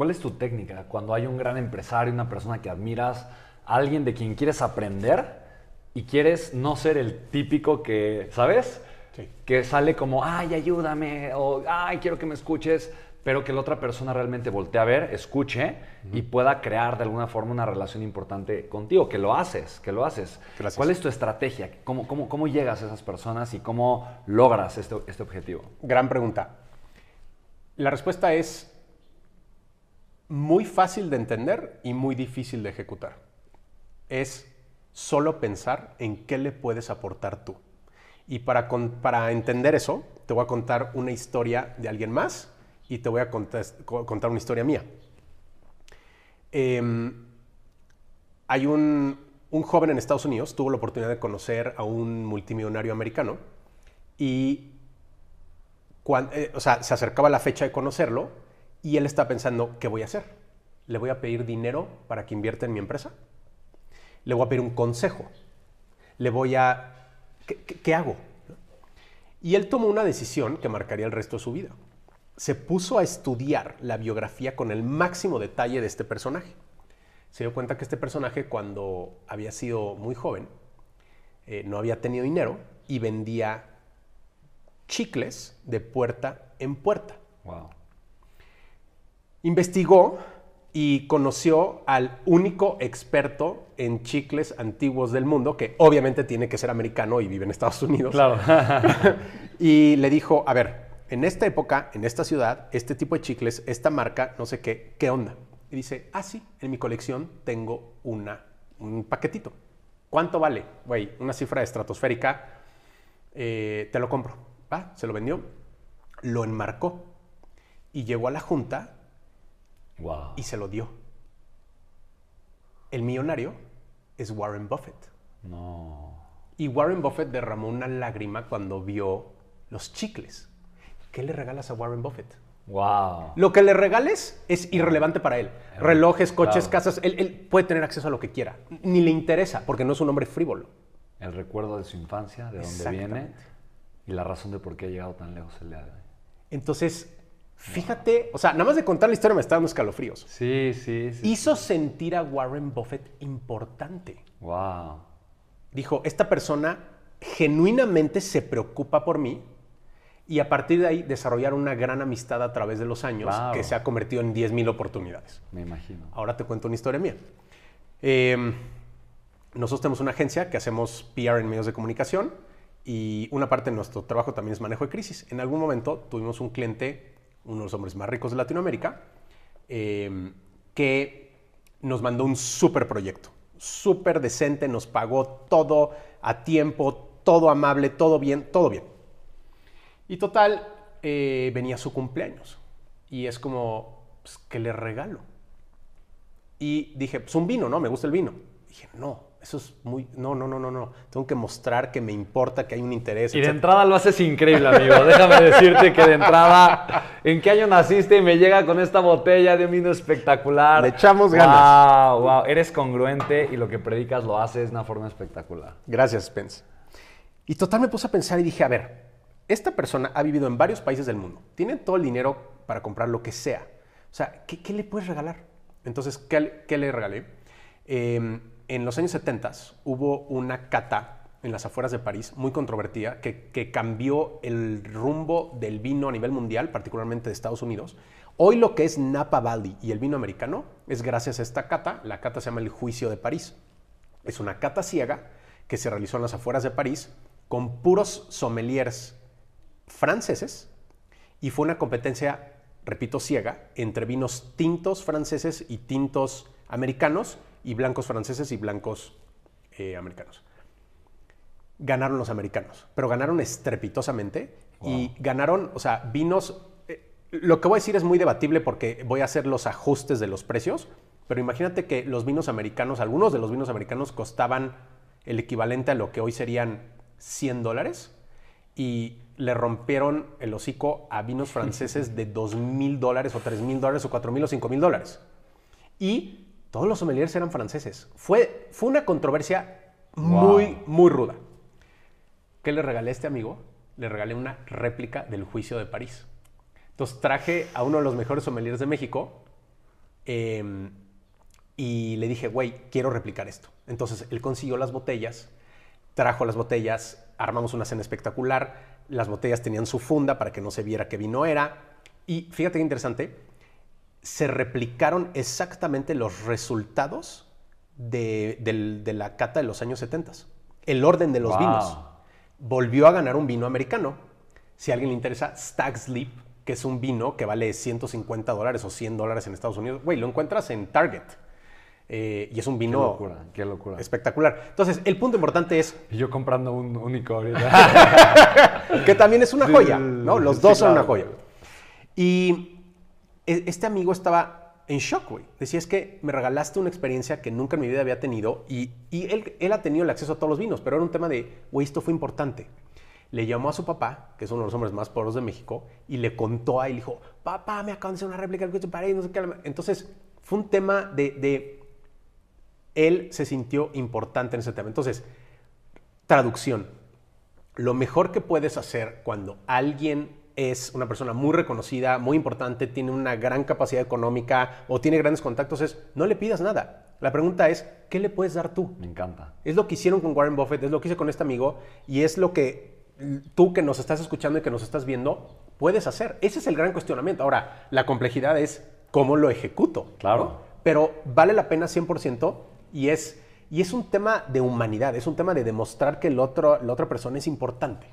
¿Cuál es tu técnica cuando hay un gran empresario, una persona que admiras, alguien de quien quieres aprender y quieres no ser el típico que, ¿sabes? Sí. Que sale como, ay, ayúdame, o ay, quiero que me escuches, pero que la otra persona realmente voltee a ver, escuche y pueda crear de alguna forma una relación importante contigo, que lo haces, que lo haces. Gracias. ¿Cuál es tu estrategia? ¿Cómo, cómo, cómo llegas a esas personas y cómo logras este, este objetivo? Gran pregunta. La respuesta es muy fácil de entender y muy difícil de ejecutar. Es solo pensar en qué le puedes aportar tú. Y para, para entender eso, te voy a contar una historia de alguien más y te voy a contar una historia mía. Em, hay un, un joven en Estados Unidos, tuvo la oportunidad de conocer a un multimillonario americano y cuan- eh, o sea, se acercaba la fecha de conocerlo y él está pensando, ¿qué voy a hacer? ¿Le voy a pedir dinero para que invierta en mi empresa? ¿Le voy a pedir un consejo? ¿Le voy a... ¿Qué, hago? Y él tomó una decisión que marcaría el resto de su vida. Se puso a estudiar la biografía con el máximo detalle de este personaje. Se dio cuenta que este personaje, cuando había sido muy joven, eh, no había tenido dinero y vendía chicles de puerta en puerta. Wow. Investigó y conoció al único experto en chicles antiguos del mundo, que obviamente tiene que ser americano y vive en Estados Unidos. Claro. Y le dijo, a ver, en esta época, en esta ciudad, este tipo de chicles, esta marca, no sé qué, ¿qué onda? Y dice, ah, sí, en mi colección tengo una, un paquetito. ¿Cuánto vale? Güey, una cifra estratosférica, eh, te lo compro. Va, se lo vendió, lo enmarcó y llegó a la junta wow. y se lo dio. El millonario es Warren Buffett. No. Y Warren Buffett derramó una lágrima cuando vio los chicles. ¿Qué le regalas a Warren Buffett? Wow. Lo que le regales es irrelevante para él. Relojes, coches, Claro. casas, él, él puede tener acceso a lo que quiera. Ni le interesa, porque no es un hombre frívolo. El recuerdo de su infancia, de dónde viene y la razón de por qué ha llegado tan lejos el día de hoy. Entonces, fíjate, o sea, nada más de contar la historia me está dando escalofríos. Sí, sí, sí. Hizo sentir a Warren Buffett importante. Wow. Dijo, esta persona genuinamente se preocupa por mí y a partir de ahí desarrollar una gran amistad a través de los años que se ha convertido en 10.000 oportunidades. Me imagino. Ahora te cuento una historia mía. Eh, nosotros tenemos una agencia que hacemos PR en medios de comunicación y una parte de nuestro trabajo también es manejo de crisis. En algún momento tuvimos un cliente, uno de los hombres más ricos de Latinoamérica, eh, que nos mandó un súper proyecto, súper decente, nos pagó todo a tiempo, todo amable, todo bien, todo bien. Y total, eh, venía su cumpleaños. Y es como, pues, ¿qué le regalo? Y dije, pues un vino, ¿no? Me gusta el vino. Dije, no, eso es muy... No, no, no, no, no. Tengo que mostrar que me importa, que hay un interés. Y de etcétera. entrada lo haces increíble, amigo. Déjame decirte que de entrada, ¿en qué año naciste? Y me llega con esta botella de un vino espectacular. Le echamos ganas. Wow, wow. Eres congruente y lo que predicas lo haces de una forma espectacular. Gracias, Spence. Y total me puse a pensar y dije, a ver, esta persona ha vivido en varios países del mundo. Tiene todo el dinero para comprar lo que sea. O sea, ¿qué, qué le puedes regalar? Entonces, ¿qué, le- qué le regalé? Eh, en los años 70 hubo una cata en las afueras de París muy controvertida que, cambió el rumbo del vino a nivel mundial, particularmente de Estados Unidos. Hoy lo que es Napa Valley y el vino americano es gracias a esta cata. La cata se llama el Juicio de París. Es una cata ciega que se realizó en las afueras de París con puros sommeliers franceses y fue una competencia, repito, ciega entre vinos tintos franceses y tintos americanos y blancos franceses y blancos eh, americanos. Ganaron los americanos, pero ganaron estrepitosamente y ganaron, o sea, vinos... eh, lo que voy a decir es muy debatible porque voy a hacer los ajustes de los precios, pero imagínate que los vinos americanos, algunos de los vinos americanos costaban el equivalente a lo que hoy serían 100 dólares y le rompieron el hocico a vinos franceses de 2 mil dólares o 3 mil dólares o 4 mil o 5 mil dólares. Y todos los sommeliers eran franceses. Fue, fue una controversia muy, muy ruda. ¿Qué le regalé a este amigo? Le regalé una réplica del juicio de París. Entonces traje a uno de los mejores sommeliers de México Em, y le dije, güey, quiero replicar esto. Entonces él consiguió las botellas, trajo las botellas, armamos una cena espectacular. Las botellas tenían su funda para que no se viera qué vino era. Y fíjate qué interesante, se replicaron exactamente los resultados de, la cata de los años 70. El orden de los Wow. vinos. Volvió a ganar un vino americano. Si a alguien le interesa, Stag's Leap, que es un vino que vale 150 dólares o 100 dólares en Estados Unidos. Güey, lo encuentras en Target. Eh, y es un Qué vino locura, qué locura. espectacular. Entonces, el punto importante es Y yo comprando un único que también es una joya, ¿no? Los sí, dos son una joya. Y este amigo estaba en shock, güey. Decía, es que me regalaste una experiencia que nunca en mi vida había tenido y, él, ha tenido el acceso a todos los vinos, pero era un tema de, güey, esto fue importante. Le llamó a su papá, que es uno de los hombres más poderosos de México, y le contó a él, dijo, papá, me acaban de hacer una réplica del Coche Parade, no sé qué. Entonces, fue un tema de, de... Él se sintió importante en ese tema. Entonces, traducción lo mejor que puedes hacer cuando alguien es una persona muy reconocida, muy importante, tiene una gran capacidad económica o tiene grandes contactos es no le pidas nada. La pregunta es, ¿qué le puedes dar tú? Me encanta. Es lo que hicieron con Warren Buffett, es lo que hice con este amigo y es lo que tú que nos estás escuchando y que nos estás viendo puedes hacer. Ese es el gran cuestionamiento. Ahora, la complejidad es cómo lo ejecuto. Claro. ¿no? Pero vale la pena 100% y es, y es un tema de humanidad, es un tema de demostrar que el otro, la otra persona es importante.